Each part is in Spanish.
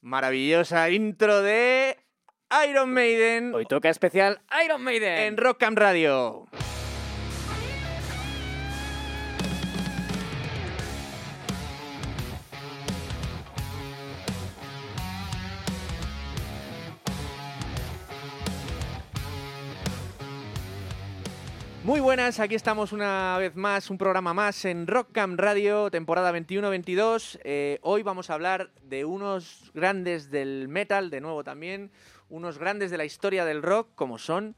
Maravillosa intro de Iron Maiden Hoy toca especial Iron Maiden. en Rock Camp Radio. Muy buenas, aquí estamos una vez más, un programa más en Rock Camp Radio, temporada 21-22. Eh, hoy vamos a hablar de unos grandes del metal, de nuevo también, unos grandes de la historia del rock, como son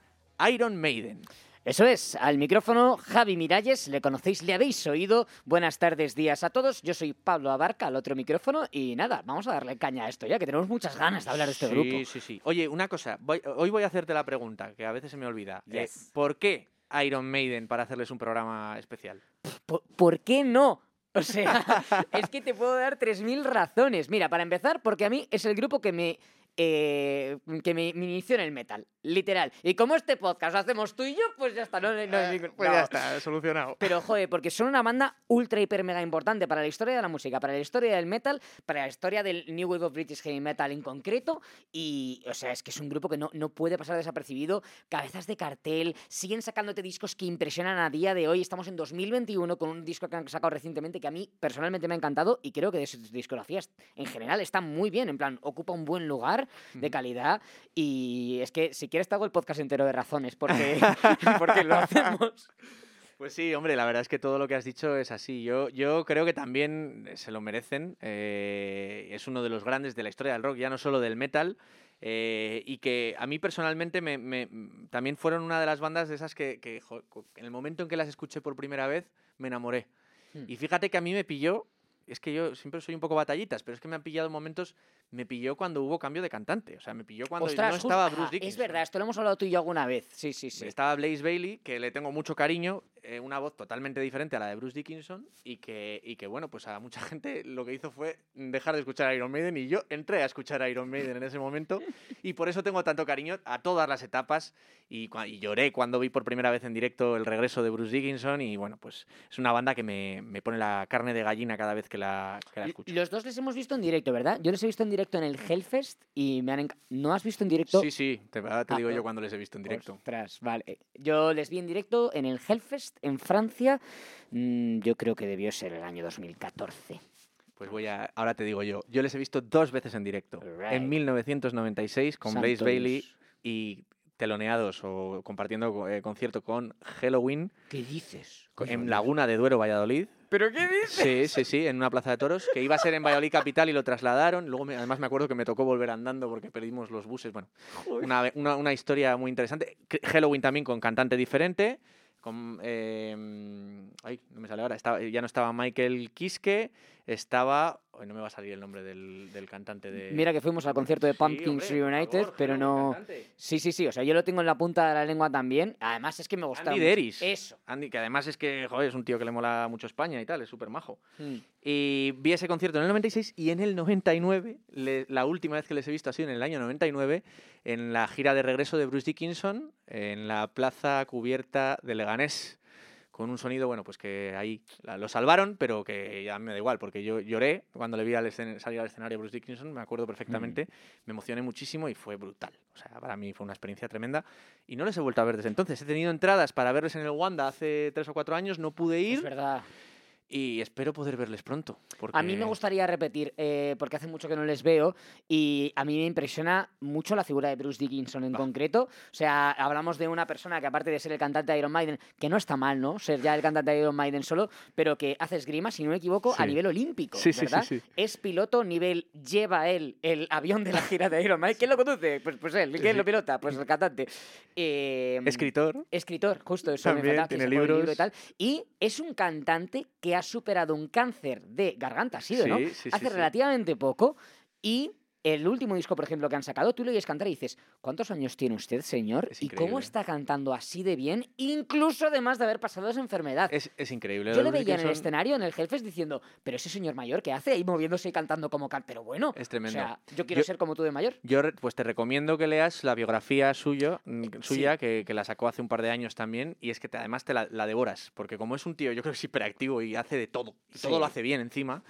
Iron Maiden. Eso es, al micrófono Javi Miralles, le conocéis, le habéis oído. Buenas tardes, días a todos. Yo soy Pablo Abarca, al otro micrófono. Y nada, vamos a darle caña a esto ya, que tenemos muchas ganas de hablar de este sí, grupo. Sí, sí, Oye, una cosa, voy- hoy voy a hacerte la pregunta, que a veces se me olvida. Eh. ¿Por qué Iron Maiden para hacerles un programa especial? ¿Por, qué no? O sea, es que te puedo dar 3.000 razones. Mira, para empezar, porque a mí es el grupo que me, eh, que me, me inició en el metal, literal. Y como este podcast lo hacemos tú y yo, pues ya está. No, no- no hay ningún- Pues ya está, solucionado. Pero, joder, porque son una banda ultra, hiper, mega importante para la historia de la música, para la historia del metal, para la historia del New Wave of British Heavy Metal en concreto. Y, o sea, es que es un grupo que no, no puede pasar desapercibido. Cabezas de cartel, siguen sacándote discos que impresionan a día de hoy. Estamos en 2021 con un disco que han sacado recientemente que a mí personalmente me ha encantado y creo que de sus discografías en general está muy bien. En plan, ocupa un buen lugar de calidad. Y es que si quieres te hago el podcast entero de razones, porque, porque lo hacemos. Pues sí, hombre, la verdad es que todo lo que has dicho es así. Yo, yo creo que también se lo merecen. eh, es uno de los grandes de la historia del rock, ya no solo del metal. eh, y que a mí personalmente me, me- también fueron una de las bandas de esas que, que, jo, co- en el momento en que las escuché por primera vez me enamoré. Hmm. Y fíjate que a mí me pilló, es que yo siempre soy un poco batallitas, pero es que me han pillado momentos, me pilló cuando hubo cambio de cantante. O sea, me pilló cuando Ostras, no estaba ah, Bruce Es Dickinson. verdad, esto lo hemos hablado tú y yo alguna vez. Sí, sí, sí. Estaba Blaze Bailey, que le tengo mucho cariño, eh, una voz totalmente diferente a la de Bruce Dickinson, y que, y que, bueno, pues a mucha gente lo que hizo fue dejar de escuchar a Iron Maiden, y yo entré a escuchar a Iron Maiden en ese momento, y por eso tengo tanto cariño a todas las etapas, y, lloré cuando vi por primera vez en directo el regreso de Bruce Dickinson, y bueno, pues es una banda que me, me pone la carne de gallina cada vez que la, que la escucho. Los dos les hemos visto en directo, ¿verdad? Yo les he visto en directo en el Hellfest y me han enca- ¿No has visto en directo? Sí, sí, te, ahora te Ah, digo eh, yo cuando les he visto en directo. Ostras, vale. Yo les vi en directo en el Hellfest en Francia. mm, yo creo que debió ser el año 2014. Pues voy a. Ahora te digo yo. Yo les he visto dos veces en directo. Alright. En 1996 con Blaze Bailey y teloneados o compartiendo eh, concierto con Halloween ¿Qué dices? en Laguna de Duero, Valladolid. ¿Pero qué dices? Sí, sí, sí, en una plaza de toros que iba a ser en Valladolid capital y lo trasladaron. Luego, me- además, me acuerdo que me tocó volver andando porque perdimos los buses. Bueno, una, una- una historia muy interesante. Halloween también con cantante diferente. Con, eh, ay, no me sale ahora. Estaba, ya no estaba Michael Kiske, estaba. ay, no me va a salir el nombre del, del cantante de. Mira que fuimos al concierto de Sí, Pumpkins hombre, por Reunited, favor, pero no... Sí, sí, sí, o sea, yo lo tengo en la punta de la lengua también. Además es que me gusta Andy Deris. Eso. Andy, que además es que, joder, es un tío que le mola mucho España y tal, es súper majo. Mm. Y vi ese concierto en el 96 y en el 99, le- la última vez que les he visto ha sido en el año 99, en la gira de regreso de Bruce Dickinson, en la plaza cubierta de Leganés, con un sonido, bueno, pues que ahí lo salvaron, pero que ya me da igual, porque yo lloré cuando le vi al salir al escenario a Bruce Dickinson, me acuerdo perfectamente, me emocioné muchísimo y fue brutal. O sea, para mí fue una experiencia tremenda y no les he vuelto a ver desde entonces. He tenido entradas para verles en el Wanda hace tres o cuatro años, no pude Es ir verdad. Y espero poder verles pronto. Porque... A mí me gustaría repetir, eh, porque hace mucho que no les veo, y a mí me impresiona mucho la figura de Bruce Dickinson en concreto. O sea, hablamos de una persona que aparte de ser el cantante de Iron Maiden, que no está mal, ¿no? Ser ya el cantante de Iron Maiden solo, pero que hace esgrima, si no me equivoco, a nivel olímpico, Sí, sí, sí, ¿verdad? sí. Es piloto nivel, lleva él el avión de la gira de Iron Maiden. ¿Quién lo conduce? Pues, pues él. ¿Quién lo pilota? Pues el cantante. Eh, Escritor. Escritor, justo eso. También, tiene libro libros. y tal. Y es un cantante que ha superado un cáncer de garganta, ha sido, ¿no? Sí, sí, Hace sí, sí. relativamente poco y el último disco, por ejemplo, que han sacado, tú le oyes cantar y dices, ¿cuántos años tiene usted, señor? ¿Y cómo está cantando así de bien, incluso además de haber pasado esa enfermedad? Es, es increíble. Yo le veía en el escenario, en el Hellfest, diciendo, pero ese señor mayor, ¿qué hace ahí moviéndose y cantando como can? Pero bueno, Es tremendo. o sea, yo quiero Yo- ser como tú de mayor. Yo pues te recomiendo que leas la biografía suyo, mm, Sí. suya, que, que la sacó hace un par de años también, y es que te- además te la, la devoras, porque como es un tío, yo creo que es hiperactivo y hace de todo, y todo Sí. lo hace bien encima,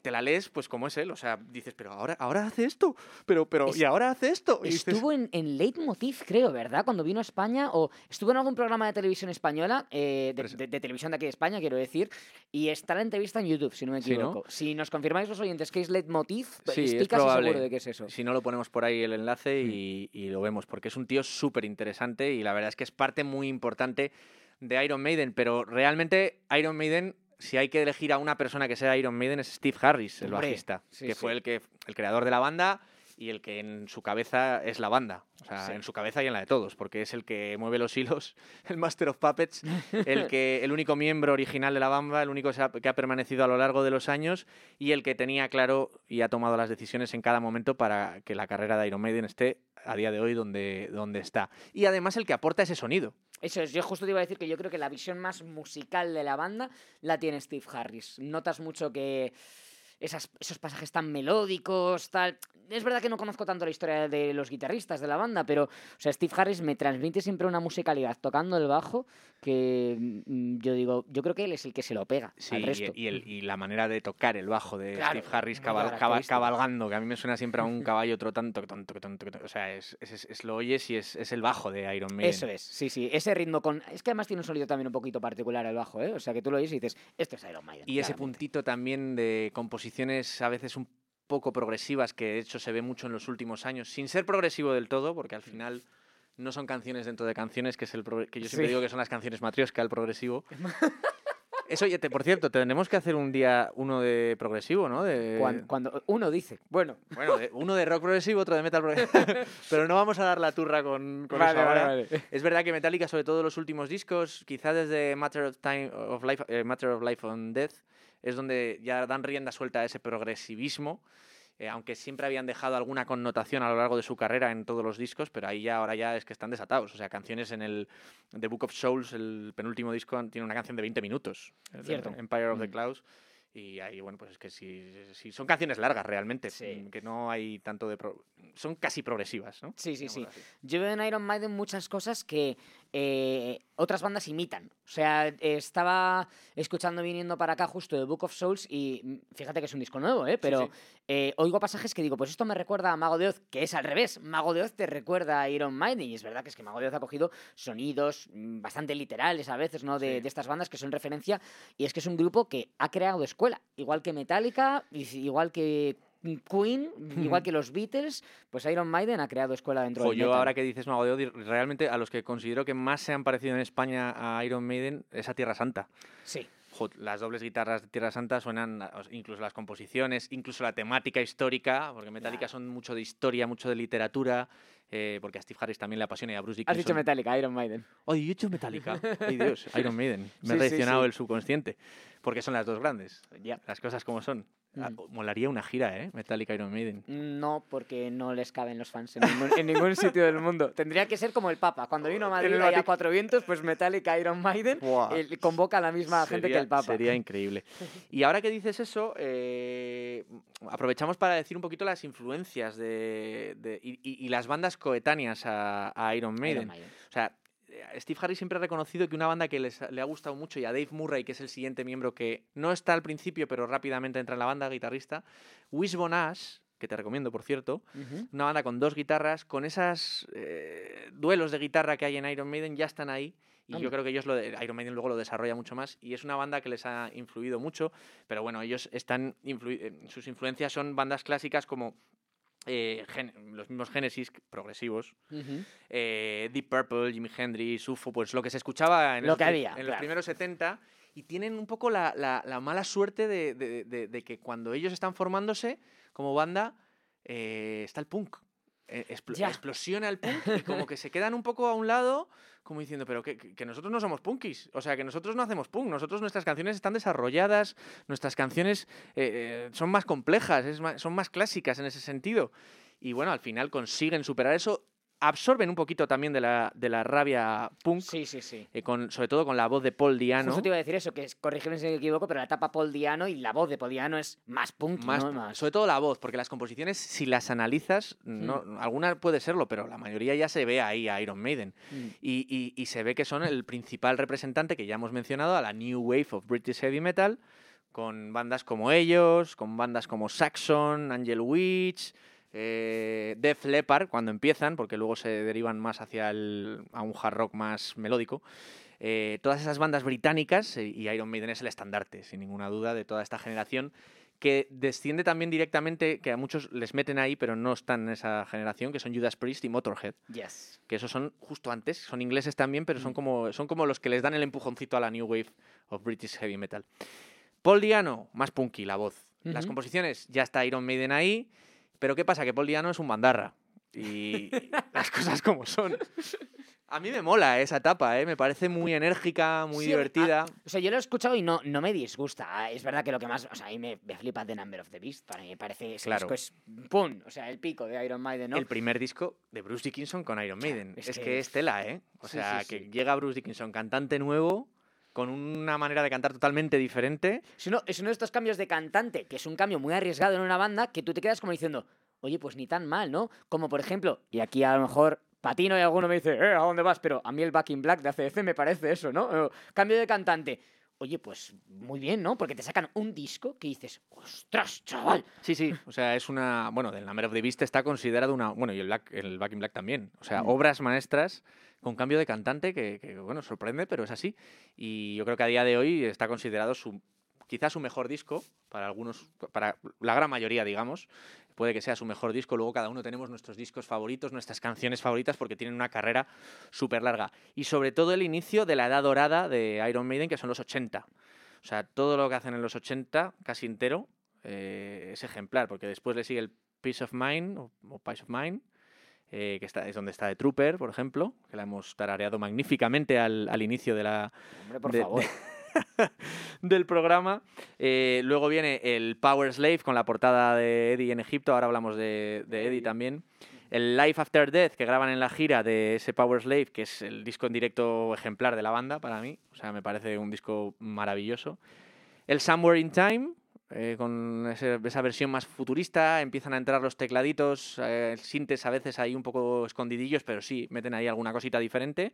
te la lees pues como es él, o sea, dices, pero ahora, ahora hace esto, pero, pero, Es- y ahora hace esto. Y dices, Estuvo en, en Leitmotiv, creo, ¿verdad? Cuando vino a España, o estuvo en algún programa de televisión española, eh, de, Pero es- de- de televisión de aquí de España, quiero decir, y está la entrevista en YouTube, si no me Sí, ¿no? equivoco. Si nos confirmáis los oyentes que es Leitmotiv, Sí, estoy es casi probable. seguro de que es eso. Si no lo ponemos por ahí el enlace Mm. y, y lo vemos, porque es un tío súper interesante y la verdad es que es parte muy importante de Iron Maiden, pero realmente Iron Maiden, si hay que elegir a una persona que sea Iron Maiden, es Steve Harris, el Hombre, bajista, sí, que sí. fue el, que, el creador de la banda y el que en su cabeza es la banda, o sea, Sí. en su cabeza y en la de todos, porque es el que mueve los hilos, el Master of Puppets, el, que, el único miembro original de la banda, el único que se ha- que ha permanecido a lo largo de los años y el que tenía claro y ha tomado las decisiones en cada momento para que la carrera de Iron Maiden esté a día de hoy donde, donde está. Y además el que aporta ese sonido. Eso es, yo justo te iba a decir que yo creo que la visión más musical de la banda la tiene Steve Harris. Notas mucho que esas- esos pasajes tan melódicos, tal. Es verdad que no conozco tanto la historia de los guitarristas de la banda, pero o sea, Steve Harris me transmite siempre una musicalidad tocando el bajo que mm, yo digo, yo creo que él es el que se lo pega Sí, al y, resto. y el- y la manera de tocar el bajo de Claro, Steve Harris cabal- cabalgando, que a mí me suena siempre a un caballo trotando, que tonto, que tonto, que tonto. O sea, es, es- es- es- lo oyes y es, es el bajo de Iron Maiden. Eso es, sí, sí. Ese ritmo con. Es que además tiene un sonido también un poquito particular el bajo, ¿eh? O sea que tú lo oyes y dices, esto es Iron Maiden. Y ese puntito también de a veces un poco progresivas, que de hecho se ve mucho en los últimos años, sin ser progresivo del todo, porque al final no son canciones dentro de canciones, que es el que yo siempre Sí. digo que son las canciones matrioska, el progresivo. Eso, oye, te- por cierto, tendremos que hacer un día uno de progresivo, ¿no? De, Cuan- Cuando, uno dice, bueno, Bueno, de- uno de rock progresivo, otro de metal progresivo. Pero no vamos a dar la turra con, con Vale, eso vale, vale. Es verdad que Metallica, sobre todo los últimos discos, quizá desde Matter of Time of Life, eh, Matter of Life on Death, es donde ya dan rienda suelta a ese progresivismo. eh, aunque siempre habían dejado alguna connotación a lo largo de su carrera en todos los discos, pero ahí ya ahora ya es que están desatados. O sea, canciones en el The Book of Souls, el penúltimo disco, tiene una canción de 20 minutos. Cierto. Empire of the Mm. Clouds. Y ahí, bueno, pues es que sí, sí, son canciones largas realmente, Sí. mm, que no hay tanto de... pro- Son casi progresivas, ¿no? Sí, sí, sí. Así. Yo veo en Iron Maiden muchas cosas que eh, otras bandas imitan. O sea, estaba escuchando viniendo para acá justo The Book of Souls y mm, fíjate que es un disco nuevo, ¿eh? Pero sí. eh, oigo pasajes que digo, pues esto me recuerda a Mago de Oz, que es al revés. Mago de Oz te recuerda a Iron Maiden y es verdad que es que Mago de Oz ha cogido sonidos mm, bastante literales a veces, ¿no? De, Sí. de estas bandas que son referencia y es que es un grupo que ha creado escuela, igual que Metallica, igual que Queen, igual que los Beatles, pues Iron Maiden ha creado escuela dentro del yo metal. ahora que dices Mago de y realmente a los que considero que más se han parecido en España a Iron Maiden es a Tierra Santa. Sí. Jo, las dobles guitarras de Tierra Santa suenan, incluso las composiciones, incluso la temática histórica, porque Metallica son mucho de historia, mucho de literatura, eh, porque a Steve Harris también le apasiona y a Bruce Has Dickinson. dicho Metallica, Iron Maiden. ¡Ay, yo he hecho Metallica! ¡Ay, Dios! Iron Maiden. Me Sí, ha sí, traicionado sí. el subconsciente, porque son las dos grandes. Ya. Las cosas como son. Ah, Ujú. Molaría una gira, ¿eh? Metallica Iron Maiden. No, porque no les caben los fans en ningún, en ningún sitio del mundo. Tendría que ser como el Papa. Cuando vino a Madrid ahí a cuatro vientos, pues Metallica, Iron Maiden, eh, convoca a la misma gente que el Papa. Sería increíble. Y ahora que dices eso, eh, aprovechamos para decir un poquito las influencias de, de- y, y- y las bandas coetáneas a, a Iron Maiden. Iron Maiden. O sea, Steve Harris siempre ha reconocido que una banda que les le ha gustado mucho y a Dave Murray, que es el siguiente miembro que no está al principio, pero rápidamente entra en la banda, guitarrista, Wishbone Ash, que te recomiendo, por cierto, una banda con dos guitarras, con esos duelos de guitarra que hay en Iron Maiden, ya están ahí. Y Anda. yo creo que ellos lo de- Iron Maiden luego lo desarrolla mucho más. Y es una banda que les ha influido mucho. Pero bueno, ellos están. eh, sus influencias son bandas clásicas como. Eh, los mismos Genesis progresivos, eh, Deep Purple, Jimi Hendrix, UFO, pues lo que se escuchaba en, Lo esos que pri- había, en los primeros 70 y tienen un poco la, la- la mala suerte de, de- de- de que cuando ellos están formándose como banda eh, está el punk. Eh, Ya. explosiona el punk y como que se quedan un poco a un lado como diciendo, pero que, nosotros no somos punkis, o sea, que nosotros no hacemos punk, nosotros nuestras canciones están desarrolladas, nuestras canciones eh, eh, son más complejas, es más- son más clásicas en ese sentido. Y bueno, al final consiguen superar eso absorben un poquito también de la, de la rabia punk, Sí, sí, sí. eh, con, sobre todo con la voz de Paul Diano. Justo te iba a decir eso, que es, corrígeme si me equivoco, pero la etapa Paul Diano y la voz de Paul Diano es más punk, más, ¿no? Más... Sobre todo la voz, porque las composiciones, si las analizas, no, alguna puede serlo, pero la mayoría ya se ve ahí a Iron Maiden. Mm. Y, y- y se ve que son el principal representante que ya hemos mencionado a la New Wave of British Heavy Metal, con bandas como ellos, con bandas como Saxon, Angel Witch, eh, Def Leppard, cuando empiezan, porque luego se derivan más hacia el, a un hard rock más melódico. Eh, todas esas bandas británicas, eh, y Iron Maiden es el estandarte, sin ninguna duda, de toda esta generación, que desciende también directamente, que a muchos les meten ahí, pero no están en esa generación, que son Judas Priest y Motorhead Yes. que esos son justo antes, son ingleses también, pero son Mm. como, son como los que les dan el empujoncito a la New Wave of British Heavy Metal. Paul Diano, más punky la voz. Las composiciones, ya está Iron Maiden ahí, pero ¿qué pasa? Que Paul Diano es un bandarra. Y las cosas como son. A mí me mola esa etapa, ¿eh? me parece muy enérgica, muy Sí, a- divertida. O sea, yo lo he escuchado y no, no me disgusta. Ah, Es verdad que lo que más. O sea, a mí me, me flipa The Number of the Beast. Para mí me parece. Ese Claro. disco es. ¡Pum! O sea, el pico de Iron Maiden, ¿no? El primer disco de Bruce Dickinson con Iron Maiden. es Es, que- que es tela, ¿eh? O Sí, sea, sí, que llega Bruce Dickinson, cantante nuevo, con una manera de cantar totalmente diferente. Es uno, es uno de estos cambios de cantante, que es un cambio muy arriesgado en una banda, que tú te quedas como diciendo, oye, pues ni tan mal, ¿no? Como por ejemplo, y aquí a lo mejor patino y alguno me dice, eh, ¿a dónde vas? Pero a mí el Back in Black de ACF me parece eso, ¿no? Eh, Cambio de cantante. Oye, pues muy bien, ¿no? Porque te sacan un disco que dices, ostras, chaval. Sí, sí, o sea, es una. Bueno, del Number of the Beast está considerado una. Bueno, y el, Black, el Back in Black también. O sea, Mm. obras maestras con cambio de cantante que, que, bueno, sorprende, pero es así. Y yo creo que a día de hoy está considerado su. Quizás su mejor disco, para algunos, para la gran mayoría, digamos, puede que sea su mejor disco. Luego cada uno tenemos nuestros discos favoritos, nuestras canciones favoritas, porque tienen una carrera súper larga. Y sobre todo el inicio de la edad dorada de Iron Maiden, que son los 80. O sea, todo lo que hacen en los 80, casi entero, eh, es ejemplar, porque después le sigue el Peace of Mind, o, o Peace of Mind, eh, que está, es donde está The Trooper, por ejemplo, que la hemos tarareado magníficamente al, al inicio de la, Hombre, por de- de- favor. del programa. Eh, luego viene el Power Slave con la portada de Eddie en Egipto, ahora hablamos de, de Eddie también. El Life After Death que graban en la gira de ese Power Slave, que es el disco en directo ejemplar de la banda para mí, o sea, me parece un disco maravilloso. El Somewhere in Time, eh, con ese- esa versión más futurista, empiezan a entrar los tecladitos, eh, sintes a veces ahí un poco escondidillos, pero sí, meten ahí alguna cosita diferente.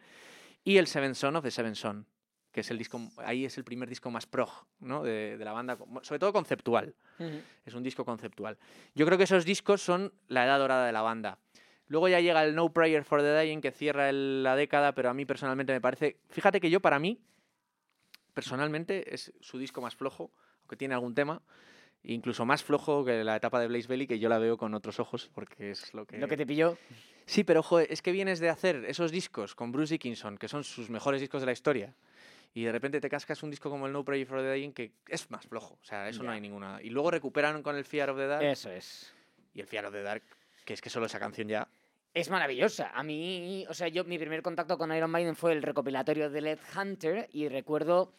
Y el Seven Son of the Seven Son, que es el disco, ahí es el primer disco más prog, ¿no? De, de la banda, sobre todo conceptual. Es un disco conceptual. Yo creo que esos discos son la edad dorada de la banda. Luego ya llega el No Prayer for the Dying, que cierra el- la década, pero a mí personalmente me parece. Fíjate que yo, para mí, personalmente, es su disco más flojo, aunque tiene algún tema. Incluso más flojo que la etapa de Blaze Belly, que yo la veo con otros ojos, porque es lo que. Lo que te pilló. Sí, pero ojo, es que vienes de hacer esos discos con Bruce Dickinson, que son sus mejores discos de la historia, y de repente te cascas un disco como el No Prayer for the Dying, que es más flojo. O sea, eso no hay ninguna. Y luego recuperan con el Fear of the Dark. Eso es. Y el Fear of the Dark, que es que solo esa canción ya. Es maravillosa. A mí, o sea, yo mi primer contacto con Iron Maiden fue el recopilatorio de Led Hunter y recuerdo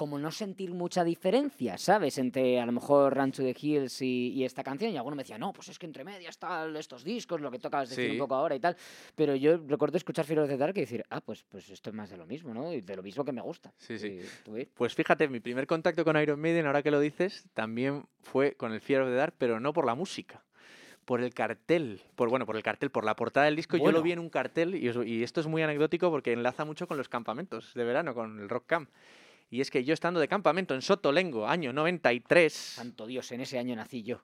como no sentir mucha diferencia, ¿sabes? Entre a lo mejor to the Hills y, y esta canción. Y alguno me decía, no, pues es que entre medias están estos discos, lo que tocabas decir un Sí. poco ahora y tal. Pero yo recuerdo escuchar of the Dark y decir, ah, pues, pues esto es más de lo mismo, ¿no? Y de lo mismo que me gusta. Sí, sí. Y ves. Pues fíjate, mi primer contacto con Iron Maiden, ahora que lo dices, también fue con el Fear of the Dark, pero no por la música. Por el cartel, por bueno, por el cartel, por la portada del disco, yo Bueno. lo vi en un cartel y, os- y esto es muy anecdótico porque enlaza mucho con los campamentos de verano, con el Rock Camp. Y es que yo estando de campamento en Sotolengo, año 93, Santo Dios, en ese año nací yo.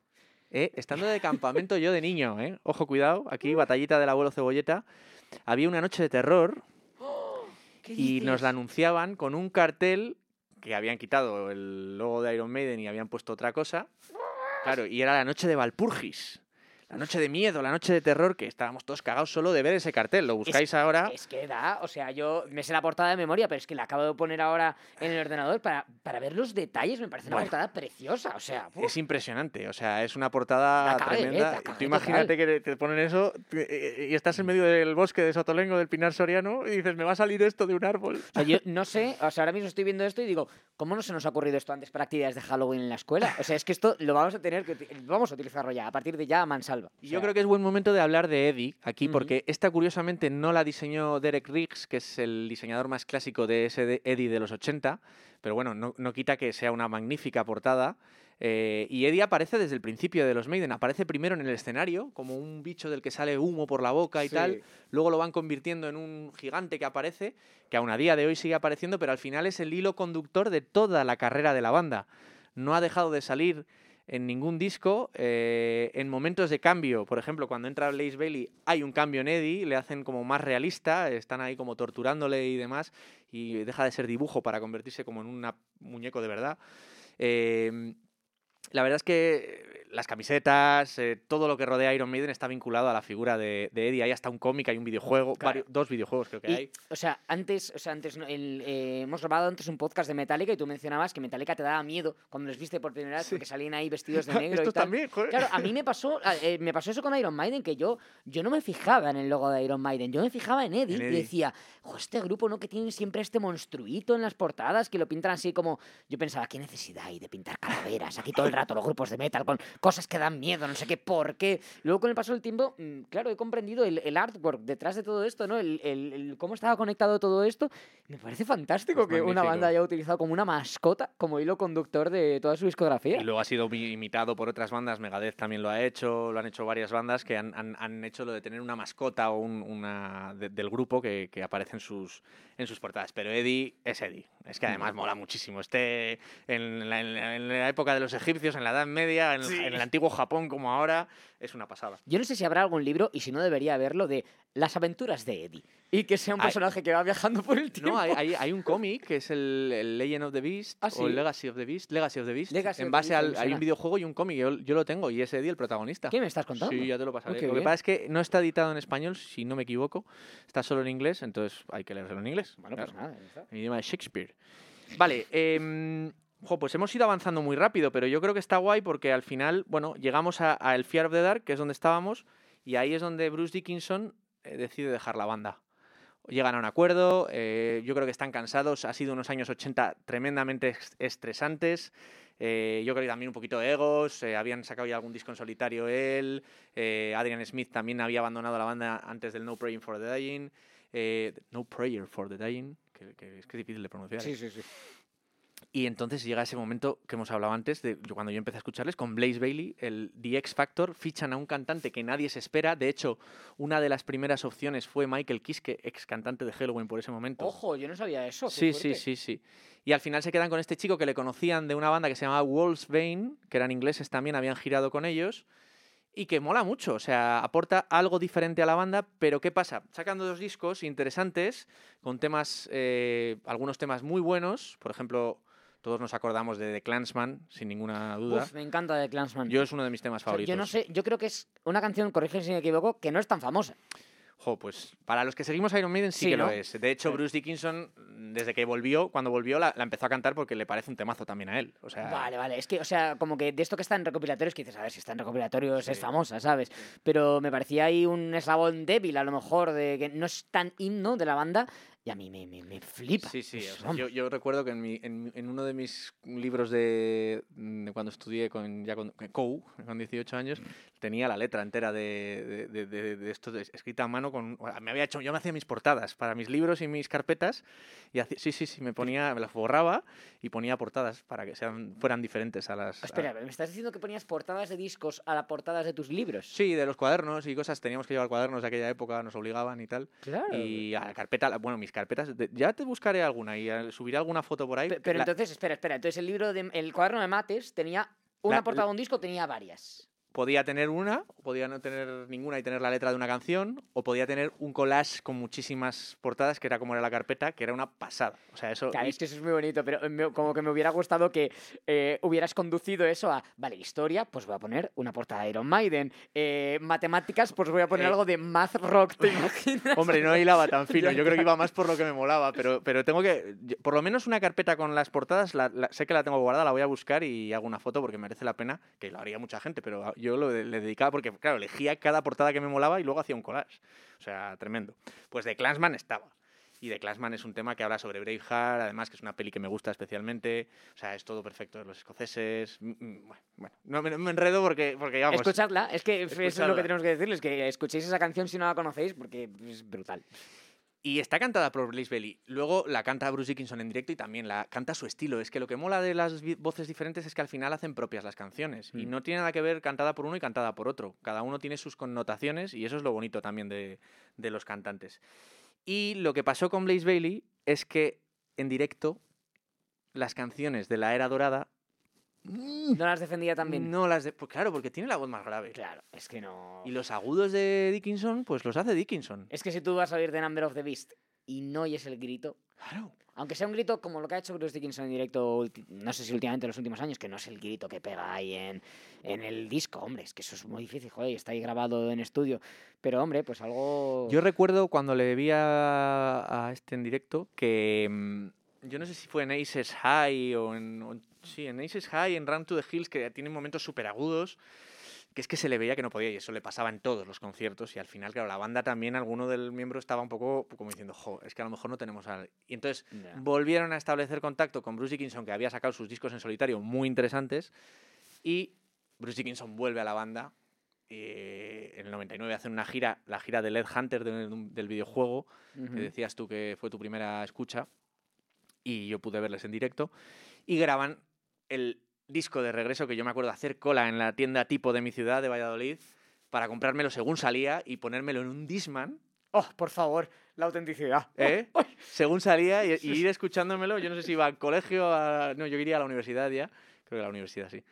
Eh, estando de campamento yo de niño, ¿eh? Ojo, cuidado, aquí, batallita del abuelo Cebolleta. Había una noche de terror ¿Qué y nos la anunciaban con un cartel que habían quitado el logo de Iron Maiden y habían puesto otra cosa. Claro, y era la noche de Valpurgis. La noche de miedo, la noche de terror, que estábamos todos cagados solo de ver ese cartel. Lo buscáis ahora. Es que da, o sea, yo me sé la portada de memoria, pero es que la acabo de poner ahora en el ordenador para, para ver los detalles. Me parece una portada preciosa, o sea. uf. Es impresionante, o sea, es una portada cagué, tremenda. Tú imagínate que te ponen eso eh, y estás en medio del bosque de Sotolengo, del Pinar Soriano, y dices, me va a salir esto de un árbol. O sea, yo no sé, o sea, ahora mismo estoy viendo esto y digo, ¿cómo no se nos ha ocurrido esto antes para actividades de Halloween en la escuela? O sea, es que esto lo vamos a tener que vamos a utilizarlo ya, a partir de ya a mansalva. Salva. Y yo creo que es buen momento de hablar de Eddie aquí, porque esta curiosamente no la diseñó Derek Riggs, que es el diseñador más clásico de ese Eddie de los 80, pero bueno, no, no quita que sea una magnífica portada. Eh, y Eddie aparece desde el principio de los Maiden. Aparece primero en el escenario, como un bicho del que sale humo por la boca y tal. Luego lo van convirtiendo en un gigante que aparece, que aún a día de hoy sigue apareciendo, pero al final es el hilo conductor de toda la carrera de la banda. No ha dejado de salir en ningún disco. Eh, en momentos de cambio, por ejemplo, cuando entra Blaze Bailey, hay un cambio en Eddie, le hacen como más realista, están ahí como torturándole y demás, y deja de ser dibujo para convertirse como en un muñeco de verdad. Eh, la verdad es que las camisetas, eh, todo lo que rodea a Iron Maiden está vinculado a la figura de, Eddie. Hay hasta un cómic, hay un videojuego, dos videojuegos creo que hay. O sea, antes, o sea, antes eh, hemos grabado antes un podcast de Metallica y tú mencionabas que Metallica te daba miedo cuando les viste por primera vez porque salían ahí vestidos de negro y tal. también, Claro, a mí me pasó, eh, me pasó eso con Iron Maiden, que yo, yo no me fijaba en el logo de Iron Maiden, yo me fijaba en Eddie, y decía, este grupo, ¿no? Que tiene siempre este monstruito en las portadas, que lo pintan así como... Yo pensaba, ¿qué necesidad hay de pintar calaveras? Aquí todo el rato los grupos de metal con cosas que dan miedo, no sé qué, por qué. Luego con el paso del tiempo, mm, claro, he comprendido el, artwork detrás de todo esto, ¿no? El, cómo estaba conectado todo esto. Me parece fantástico que una banda haya utilizado como una mascota, como hilo conductor de toda su discografía. Y luego ha sido imitado por otras bandas, Megadeth también lo ha hecho, lo han hecho varias bandas que han, hecho lo de tener una mascota o una del grupo que, aparece en sus, en sus portadas. Pero Eddie es Eddie. Es que además mola muchísimo. Este en la, en la época de los egipcios, en la Edad Media, en, el antiguo Japón como ahora, es una pasada. Yo no sé si habrá algún libro, y si no debería haberlo, de las aventuras de Eddie. Y que sea un personaje que va viajando por el tiempo. No, hay, un cómic que es el, Legend of the Beast ¿Ah, o Legacy of the Beast. Legacy of the Beast. en base al. Hay un videojuego y un cómic. Yo, yo, lo tengo y es Eddie el protagonista. ¿Qué me estás contando? Sí, ya te lo pasaré. lo que pasa es que no está editado en español, si no me equivoco. Está solo en inglés, entonces hay que leerlo en inglés. Bueno, pues nada. En idioma de Shakespeare. Vale, eh, pues hemos ido avanzando muy rápido, pero yo creo que está guay porque al final, bueno, llegamos a, El Fear of the Dark, que es donde estábamos, y ahí es donde Bruce Dickinson eh, decide dejar la banda. Llegan a un acuerdo, eh, yo creo que están cansados, ha sido unos años 80 tremendamente estresantes, eh, yo creo que también un poquito de egos, habían sacado ya algún disco en solitario él, Adrian Smith también había abandonado la banda antes del No Praying for the Dying, No Prayer for the Dying, que, es que es difícil de pronunciar. Sí, sí, sí. Y entonces llega ese momento que hemos hablado antes, de cuando yo empecé a escucharles, con Blaze Bailey, el The X Factor, fichan a un cantante que nadie se espera. De hecho, una de las primeras opciones fue Michael Kiske, ex cantante de Halloween por ese momento. Ojo, yo no sabía eso. Sí, sí, sí, sí. Y al final se quedan con este chico que le conocían de una banda que se llamaba Wolfsbane, que eran ingleses también, habían girado con ellos y que mola mucho, o sea, aporta algo diferente a la banda, pero ¿qué pasa? Sacando dos discos interesantes, con temas, eh, algunos temas muy buenos, por ejemplo, todos nos acordamos de The Clansman, sin ninguna duda. Uf, me encanta The Clansman. Yo es uno de mis temas favoritos. yo no sé, yo creo que es una canción, corrige si me equivoco, que no es tan famosa. Jo, pues para los que seguimos Iron Maiden sí, que lo es. De hecho, Bruce Dickinson, desde que volvió, cuando volvió, la, empezó a cantar porque le parece un temazo también a él. O sea... Vale, vale. Es que, o sea, como que de esto que está en recopilatorios, que dices, a ver, si está en recopilatorios es famosa, ¿sabes? Pero me parecía ahí un eslabón débil, a lo mejor, de que no es tan himno de la banda, y a mí me, me, me flipa. Sí, sí. Pues yo, yo, recuerdo que en, mi, en, en, uno de mis libros de, de cuando estudié con, ya con, con, con 18 años, tenía la letra entera de, de, de, esto escrita a mano. Con, me había hecho, yo me hacía mis portadas para mis libros y mis carpetas. Y sí, sí, sí, me ponía, me las borraba y ponía portadas para que sean, fueran diferentes a las. Espera, ¿me estás diciendo que ponías portadas de discos a las portadas de tus libros? Sí, de los cuadernos y cosas. Teníamos que llevar cuadernos de aquella época, nos obligaban y tal. Claro. Y a la carpeta, bueno, mis carpetas. ya te buscaré alguna y subiré alguna foto por ahí. Pero, entonces, espera, espera. Entonces el libro, de, el cuaderno de mates tenía una portada de un disco, tenía varias podía tener una, podía no tener ninguna y tener la letra de una canción, o podía tener un collage con muchísimas portadas, que era como era la carpeta, que era una pasada. O sea, eso... es que eso es muy bonito, pero como que me hubiera gustado que eh, hubieras conducido eso a, vale, historia, pues voy a poner una portada de Iron Maiden, eh, matemáticas, pues voy a poner eh, algo de math rock, ¿te imaginas? Hombre, no hilaba tan fino, yo creo que iba más por lo que me molaba, pero, pero tengo que, por lo menos una carpeta con las portadas, sé que la tengo guardada, la voy a buscar y hago una foto porque merece la pena, que lo haría mucha gente, pero yo lo le dedicaba porque, claro, elegía cada portada que me molaba y luego hacía un collage. O sea, tremendo. Pues de Clansman estaba. Y The Classman es un tema que habla sobre Braveheart, además que es una peli que me gusta especialmente. O sea, es todo perfecto de los escoceses. Mm, mm, Bueno, no me, me enredo porque, porque vamos. Escuchadla, es que eso es lo Escuchadla. que tenemos que decirles, que escuchéis esa canción si no la conocéis, porque es brutal. Y está cantada por Blaze Bailey. Luego la canta Bruce Dickinson en directo y también la canta su estilo. Es que lo que mola de las voces diferentes es que al final hacen propias las canciones. Y Mm. no tiene nada que ver cantada por uno y cantada por otro. Cada uno tiene sus connotaciones y eso es lo bonito también de, de los cantantes. Y lo que pasó con Blaze Bailey es que en directo las canciones de la era dorada ¿No las defendía también? no las... de- pues claro, porque tiene la voz más grave. Claro, es que no... Y los agudos de Dickinson, pues los hace Dickinson. Es que si tú vas a oír The Number of the Beast y no oyes el grito, Claro. aunque sea un grito como lo que ha hecho Bruce Dickinson en directo, no sé si últimamente en los últimos años, que no es el grito que pega ahí en, en el disco, hombre, es que eso es muy difícil, joder, está ahí grabado en estudio. Pero, hombre, pues algo... Yo recuerdo cuando le vi a, a este en directo que mm, yo no sé si fue en Aces High o en o sí, en Aces High, en Run to the Hills, que tiene momentos súper agudos, que es que se le veía que no podía y eso le pasaba en todos los conciertos y al final, claro, la banda también, alguno del miembro estaba un poco como diciendo, jo, es que a lo mejor no tenemos a... Y entonces volvieron a establecer contacto con Bruce Dickinson, que había sacado sus discos en solitario muy interesantes, y Bruce Dickinson vuelve a la banda. eh, en el 99 hacen una gira, la gira de Led Hunter de- del videojuego, que decías tú que fue tu primera escucha, y yo pude verles en directo, y graban el disco de regreso que yo me acuerdo hacer cola en la tienda tipo de mi ciudad, de Valladolid, para comprármelo según salía y ponérmelo en un Disman Oh, por favor, la autenticidad. ¿eh? según salía y, y ir escuchándomelo. Yo no sé si iba al colegio, a- no, yo iría a la universidad ya, creo que a la universidad sí.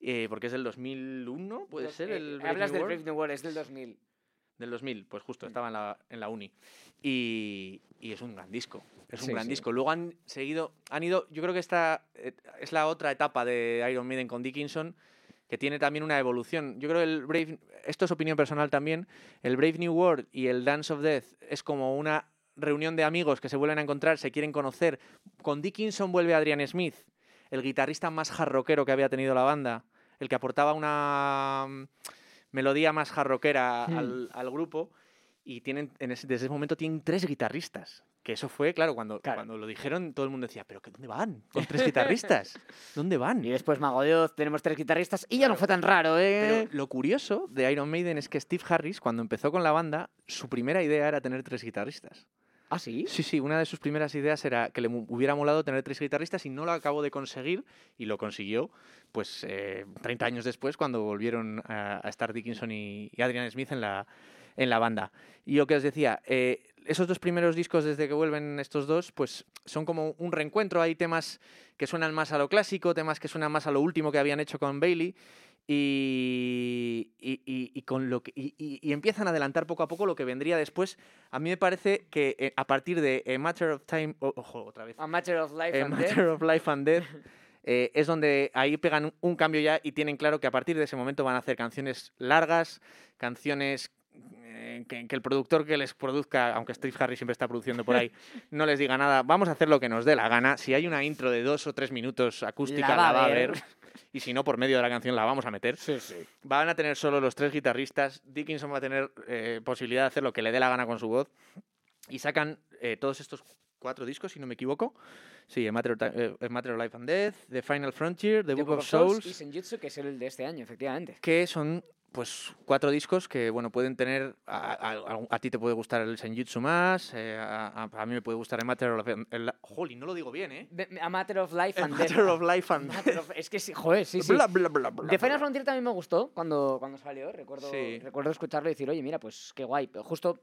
Eh, porque es del 2001, puede ser, eh, el Brave Hablas New del? Brave New World, es del 2000. Del 2000, pues justo, Mm. estaba en la, en la uni. Y, y es un gran disco. Es un Sí, gran sí. disco. Luego han seguido, han ido, yo creo que esta eh, es la otra etapa de Iron Maiden con Dickinson, que tiene también una evolución. Yo creo que el Brave, esto es opinión personal también, el Brave New World y el Dance of Death es como una reunión de amigos que se vuelven a encontrar, se quieren conocer. Con Dickinson vuelve Adrian Smith, el guitarrista más jarroquero que había tenido la banda, el que aportaba una melodía más jarroquera Hmm. al, al grupo. Y tienen, en ese- desde ese momento tienen tres guitarristas. Que eso fue, claro, cuando, Claro. cuando lo dijeron, todo el mundo decía, ¿pero qué, dónde van? Con tres guitarristas. ¿Dónde van? Y después Mago de Oz, tenemos tres guitarristas y ya no fue tan raro, ¿eh? Pero lo curioso de Iron Maiden es que Steve Harris, cuando empezó con la banda, su primera idea era tener tres guitarristas. ¿Ah, sí? Sí, sí, una de sus primeras ideas era que le hubiera molado tener tres guitarristas y no lo acabó de conseguir y lo consiguió pues eh, 30 años después cuando volvieron a, a estar Dickinson y, y Adrian Smith en la, en la banda. Y lo que os decía, eh, esos dos primeros discos desde que vuelven estos dos pues son como un reencuentro, hay temas que suenan más a lo clásico, temas que suenan más a lo último que habían hecho con Bailey y, y- y- y con lo que, y, empiezan a adelantar poco a poco lo que vendría después. A mí me parece que eh, a partir de A Matter of Time, ojo, otra vez, A Matter of Life A and Matter Death. of Life and Death, eh, es donde ahí pegan un- un cambio ya y tienen claro que a partir de ese momento van a hacer canciones largas, canciones que, que el productor que les produzca, aunque Steve Harris siempre está produciendo por ahí, no les diga nada, vamos a hacer lo que nos dé la gana. Si hay una intro de dos o tres minutos acústica, La va a va a ver. Y si no, por medio de la canción la vamos a meter. Sí, sí. Van a tener solo los tres guitarristas. Dickinson va a tener eh, posibilidad de hacer lo que le dé la gana con su voz. Y sacan eh, todos estos cuatro discos, si no me equivoco. Sí, A Matter, of eh, A Matter of Life and Death, The Final Frontier, The, Book, of Souls, y Senjutsu, que es el de este año, efectivamente. que son pues cuatro discos que bueno pueden tener a, a- a- ti te puede gustar el Senjutsu más eh, a, a- mí me puede gustar el Matter of el, Jolly, no lo digo bien eh De- A Matter of Life and Death. Matter of Life and of- Es que sí, joder, sí, sí. Bla, bla, bla, bla, The Final. Frontier también me gustó cuando, cuando salió. Recuerdo, Sí. recuerdo escucharlo y decir, oye, mira, pues qué guay. Pero justo,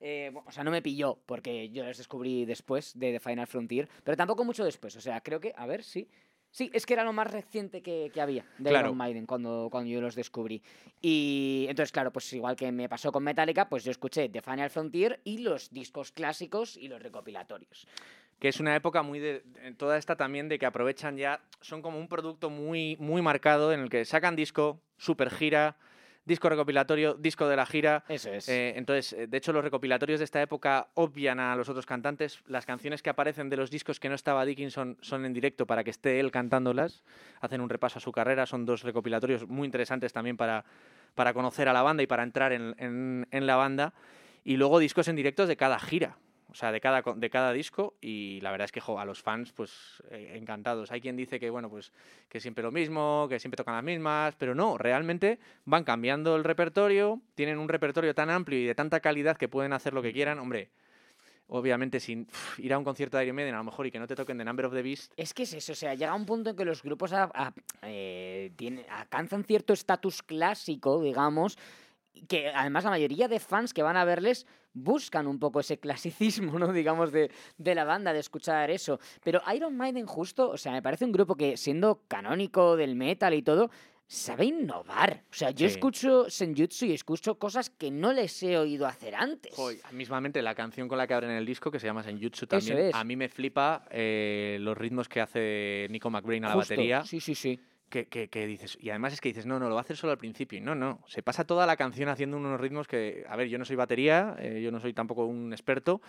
eh, o sea, no me pilló porque yo los descubrí después de The Final Frontier, pero tampoco mucho después. O sea, creo que, a ver, sí. Sí, es que era lo más reciente que, que había de Claro. Iron Maiden cuando, cuando yo los descubrí. Y entonces, claro, pues igual que me pasó con Metallica, pues yo escuché The Final Frontier y los discos clásicos y los recopilatorios. que es una época muy de toda esta también de que aprovechan ya son como un producto muy muy marcado en el que sacan disco super gira disco recopilatorio disco de la gira Eso es. Eh, entonces, eh, de hecho, los recopilatorios de esta época obvian a los otros cantantes. Las canciones que aparecen de los discos que no estaba Dickinson son en directo para que esté él cantándolas. Hacen un repaso a su carrera. Son dos recopilatorios muy interesantes también para, para conocer a la banda y para entrar en, en- en la banda. Y luego discos en directos de cada gira. O sea, de cada, de cada disco y la verdad es que jo, a los fans pues eh, encantados. Hay quien dice que bueno, pues que siempre lo mismo, que siempre tocan las mismas, pero no, realmente van cambiando el repertorio, tienen un repertorio tan amplio y de tanta calidad que pueden hacer lo que quieran, hombre. Obviamente, sin uf, ir a un concierto de Iron Maiden, a lo mejor, y que no te toquen The Number of the Beast, Es que es eso, o sea, llega un punto en que los grupos a- a- eh, tienen- alcanzan cierto estatus clásico, digamos, que además la mayoría de fans que van a verles buscan un poco ese clasicismo, ¿no? Digamos, de, de la banda, de escuchar eso. Pero Iron Maiden justo, o sea, me parece un grupo que siendo canónico del metal y todo, sabe innovar. O sea, yo Sí. escucho Senjutsu y escucho cosas que no les he oído hacer antes. Joy, mismamente la canción con la que abren el disco, que se llama Senjutsu también, es. a mí me flipa eh, los ritmos que hace Nico McBrain a la batería. Sí, sí, sí. Que, que- que dices, y además es que dices, no, no, lo va a hacer solo al principio. Y no, no, se pasa toda la canción haciendo unos ritmos que, a ver, yo no soy batería, eh, yo no soy tampoco un experto,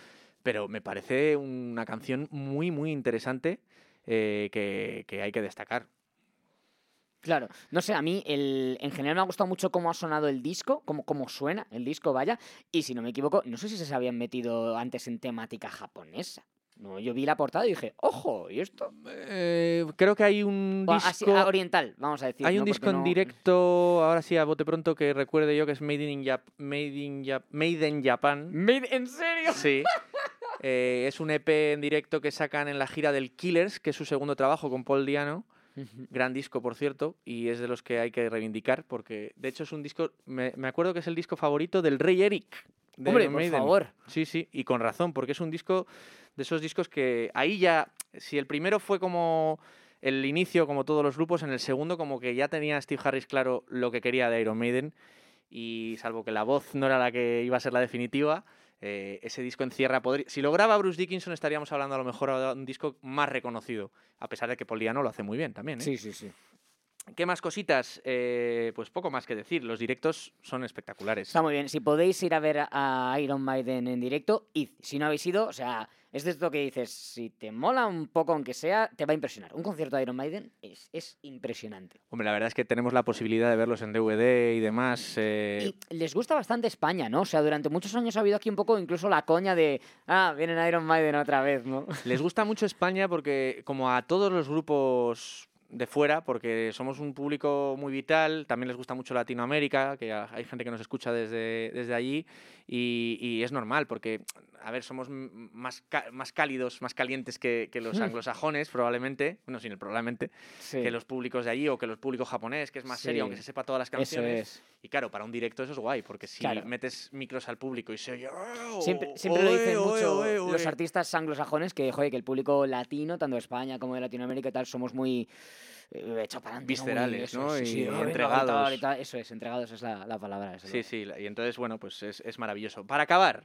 pero me parece una canción muy, muy interesante eh, que, que hay que destacar. Claro, no sé, a mí el, en general me ha gustado mucho cómo ha sonado el disco, cómo, cómo suena el disco, vaya, y si no me equivoco, no sé si se habían metido antes en temática japonesa. No, yo vi la portada y dije, ojo, ¿y esto? Eh, creo que hay un O disco... oriental, vamos a decir. Hay ¿no? un Porque disco en no- directo, ahora sí, a bote pronto, que recuerde yo que es Made in, Jap- Made in, Jap- Made in Japan. Made- ¿En serio? Sí. Eh, es un EP en directo que sacan en la gira del Killers, que es su segundo trabajo con Paul Diano. Gran disco, por cierto, y es de los que hay que reivindicar, porque de hecho es un disco, me, me acuerdo que es el disco favorito del Rey Eric. De Hombre, Iron por favor. Sí, sí, y con razón, porque es un disco de esos discos que ahí ya, si el primero fue como el inicio, como todos los grupos, en el segundo como que ya tenía Steve Harris claro lo que quería de Iron Maiden, y salvo que la voz no era la que iba a ser la definitiva, eh, ese disco encierra... podri- Si lo graba Bruce Dickinson estaríamos hablando a lo mejor de un disco más reconocido, a pesar de que Paul Diano lo hace muy bien también. ¿eh? Sí, sí, sí. ¿Qué más cositas? Eh, pues poco más que decir, los directos son espectaculares. Está muy bien. Si podéis ir a ver a Iron Maiden en directo, id. Si no habéis ido, o sea, es de esto que dices, si te mola un poco, aunque sea, te va a impresionar. Un concierto de Iron Maiden es, es impresionante. Hombre, la verdad es que tenemos la posibilidad de verlos en DVD y demás. eh, Y les gusta bastante España, ¿no? O sea, durante muchos años ha habido aquí un poco incluso la coña de, ah, vienen Iron Maiden otra vez, ¿no? Les gusta mucho España porque, como a todos los grupos de fuera, porque somos un público muy vital, también les gusta mucho Latinoamérica, que hay gente que nos escucha desde, desde allí, y, y es normal, porque, a ver, somos más, más cálidos, más calientes que, que los Hmm. anglosajones, probablemente, bueno, sin el probablemente, Sí, que los públicos de allí o que los públicos japonés, que es más serio, aunque Sí. se sepa todas las canciones. es. Y claro, para un directo eso es guay, porque si Claro. metes micros al público y se oye... Siempre, "Oh, siempre lo oe, dicen oe, mucho oe, los oe". artistas anglosajones que, joder, que el público latino, tanto de España como de Latinoamérica y tal, somos muy eh, echado para adelante, Viscerales, ¿no? eso, sí, sí, Y "Oh, venga, entregados. gritar y tal". Eso es, entregados es la, la palabra. Sí, sí, y entonces, bueno, pues es, es maravilloso. Para acabar,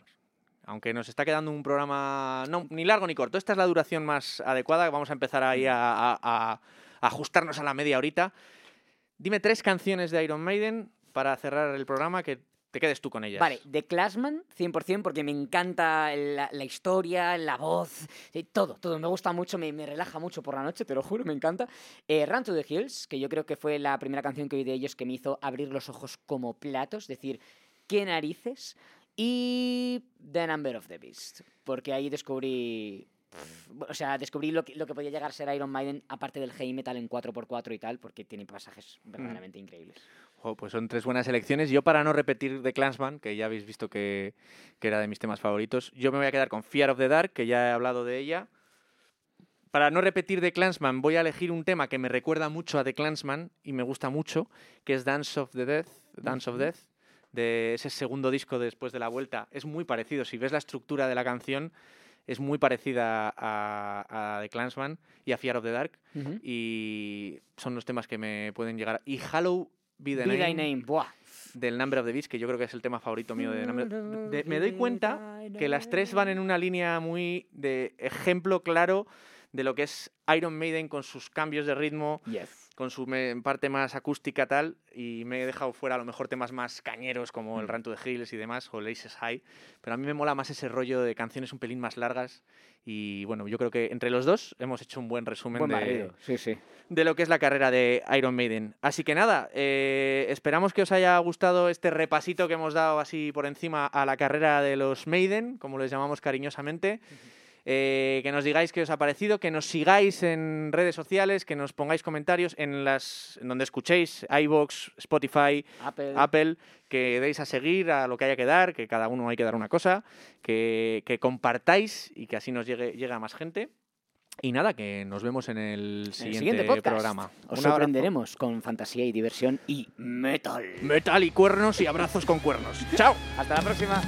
aunque nos está quedando un programa no, ni largo ni corto, esta es la duración más adecuada, vamos a empezar ahí a- a ajustarnos a la media horita. Dime tres canciones de Iron Maiden para cerrar el programa que te quedes tú con ellas. Vale, The Classman, 100%, porque me encanta la, la historia, la voz, eh, todo, todo. Me gusta mucho, me, me relaja mucho por la noche, te lo juro, me encanta. Eh, Run to the Hills, que yo creo que fue la primera canción que oí de ellos que me hizo abrir los ojos como platos, decir, ¿qué narices? Y The Number of the Beast, porque ahí descubrí... O sea, descubrí lo que, lo que podía llegar a ser Iron Maiden, aparte del heavy metal en 4x4 y tal, porque tiene pasajes verdaderamente increíbles. Pues son tres buenas elecciones. Yo, para no repetir The Clansman, que ya habéis visto que, que era de mis temas favoritos, yo me voy a quedar con Fear of the Dark, que ya he hablado de ella. Para no repetir The Clansman, voy a elegir un tema que me recuerda mucho a The Clansman y me gusta mucho, que es Dance of the Death, Dance of. Death, de ese segundo disco después de la vuelta. Es muy parecido. Si ves la estructura de la canción, es muy parecida a, a The Clansman y a Fear of the Dark. Y son los temas que me pueden llegar. Y Hallow Be the Be Name Name, buah. del Number of the Beast, que yo creo que es el tema favorito mío de Number de- Me doy cuenta que las tres van en una línea muy de ejemplo claro de lo que es Iron Maiden con sus cambios de ritmo, Yes. con su parte más acústica tal, y me he dejado fuera a lo mejor temas más cañeros como el Run to the Hills y demás, o Laces High, pero a mí me mola más ese rollo de canciones un pelín más largas, y bueno, yo creo que entre los dos hemos hecho un buen resumen Buen de, barrido, sí, sí. de lo que es la carrera de Iron Maiden. Así que nada, eh, esperamos que os haya gustado este repasito que hemos dado así por encima a la carrera de los Maiden, como les llamamos cariñosamente. Eh, que nos digáis qué os ha parecido, que nos sigáis en redes sociales, que nos pongáis comentarios en las en donde escuchéis, iBox, Spotify, Apple. Apple, que deis a seguir a lo que haya que dar, que cada uno hay que dar una cosa, que, que compartáis y que así nos llegue, llegue a más gente. Y nada, que nos vemos en el En el siguiente, siguiente podcast programa. Os Un abrazo. sorprenderemos con fantasía y diversión y metal. Metal y cuernos y abrazos con cuernos. ¡Chao! Hasta la próxima.